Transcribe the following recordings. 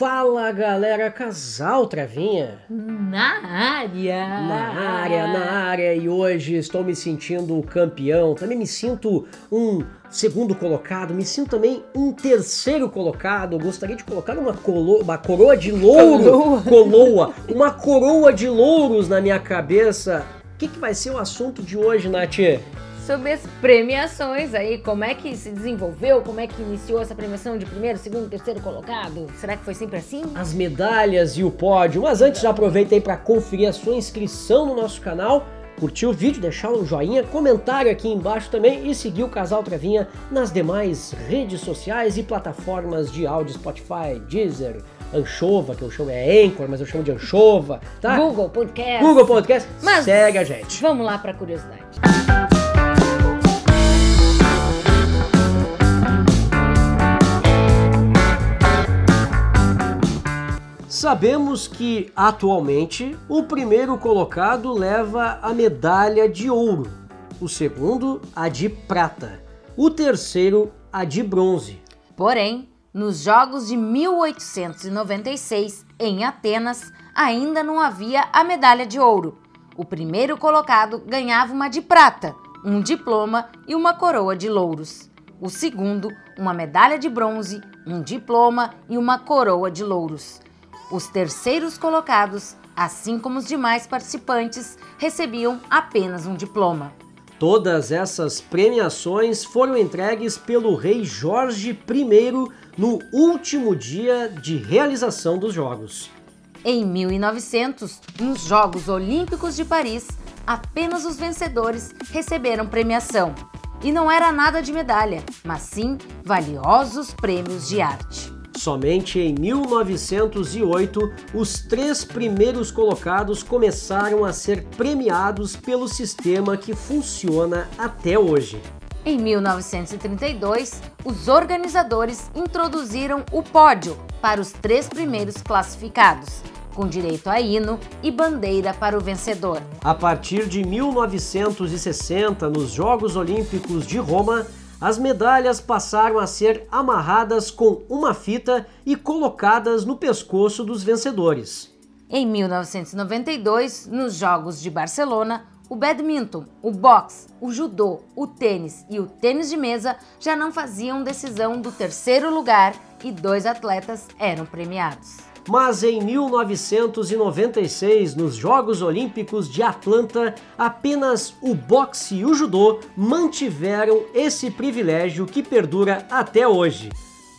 Fala galera, casal Travinha. Na área! Na área, na área, e hoje estou me sentindo campeão. Também me sinto um segundo colocado, me sinto também um terceiro colocado. Gostaria de colocar uma, colo uma coroa de louro. Coroa. Uma coroa de louros na minha cabeça. O que, que vai ser o assunto de hoje, Nath? Sobre as premiações aí, como é que se desenvolveu, como é que iniciou essa premiação de primeiro, segundo, terceiro colocado? Será que foi sempre assim? As medalhas e o pódio. Mas antes, já aproveita aí para conferir a sua inscrição no nosso canal, curtir o vídeo, deixar um joinha, comentário aqui embaixo também e seguir o Casal Travinha nas demais redes sociais e plataformas de áudio, Spotify, Deezer, Anchova, que eu chamo é Anchor, mas eu chamo de Anchova, tá? Google Podcast. Google Podcast. Mas Segue a gente. Vamos lá para curiosidade. Sabemos que atualmente o primeiro colocado leva a medalha de ouro, o segundo a de prata, o terceiro a de bronze. Porém, nos Jogos de 1896 em Atenas ainda não havia a medalha de ouro. O primeiro colocado ganhava uma de prata, um diploma e uma coroa de louros. O segundo, uma medalha de bronze, um diploma e uma coroa de louros. Os terceiros colocados, assim como os demais participantes, recebiam apenas um diploma. Todas essas premiações foram entregues pelo rei Jorge I no último dia de realização dos Jogos. Em 1900, nos Jogos Olímpicos de Paris, apenas os vencedores receberam premiação. E não era nada de medalha, mas sim valiosos prêmios de arte. Somente em 1908, os três primeiros colocados começaram a ser premiados pelo sistema que funciona até hoje. Em 1932, os organizadores introduziram o pódio para os três primeiros classificados, com direito a hino e bandeira para o vencedor. A partir de 1960, nos Jogos Olímpicos de Roma, as medalhas passaram a ser amarradas com uma fita e colocadas no pescoço dos vencedores. Em 1992, nos Jogos de Barcelona, o badminton, o boxe, o judô, o tênis e o tênis de mesa já não faziam decisão do terceiro lugar e dois atletas eram premiados. Mas em 1996, nos Jogos Olímpicos de Atlanta, apenas o boxe e o judô mantiveram esse privilégio que perdura até hoje.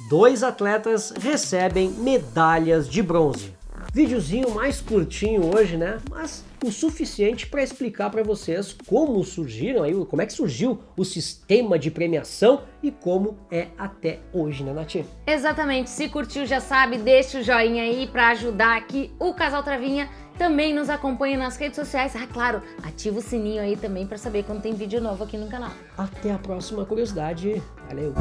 Dois atletas recebem medalhas de bronze. Videozinho mais curtinho hoje, né? Mas o suficiente para explicar para vocês como surgiram aí, como é que surgiu o sistema de premiação e como é até hoje, né, Nath? Exatamente. Se curtiu, já sabe, deixa o joinha aí para ajudar aqui o Casal Travinha. Também nos acompanha nas redes sociais. Ah, claro, ativa o sininho aí também para saber quando tem vídeo novo aqui no canal. Até a próxima curiosidade. Valeu!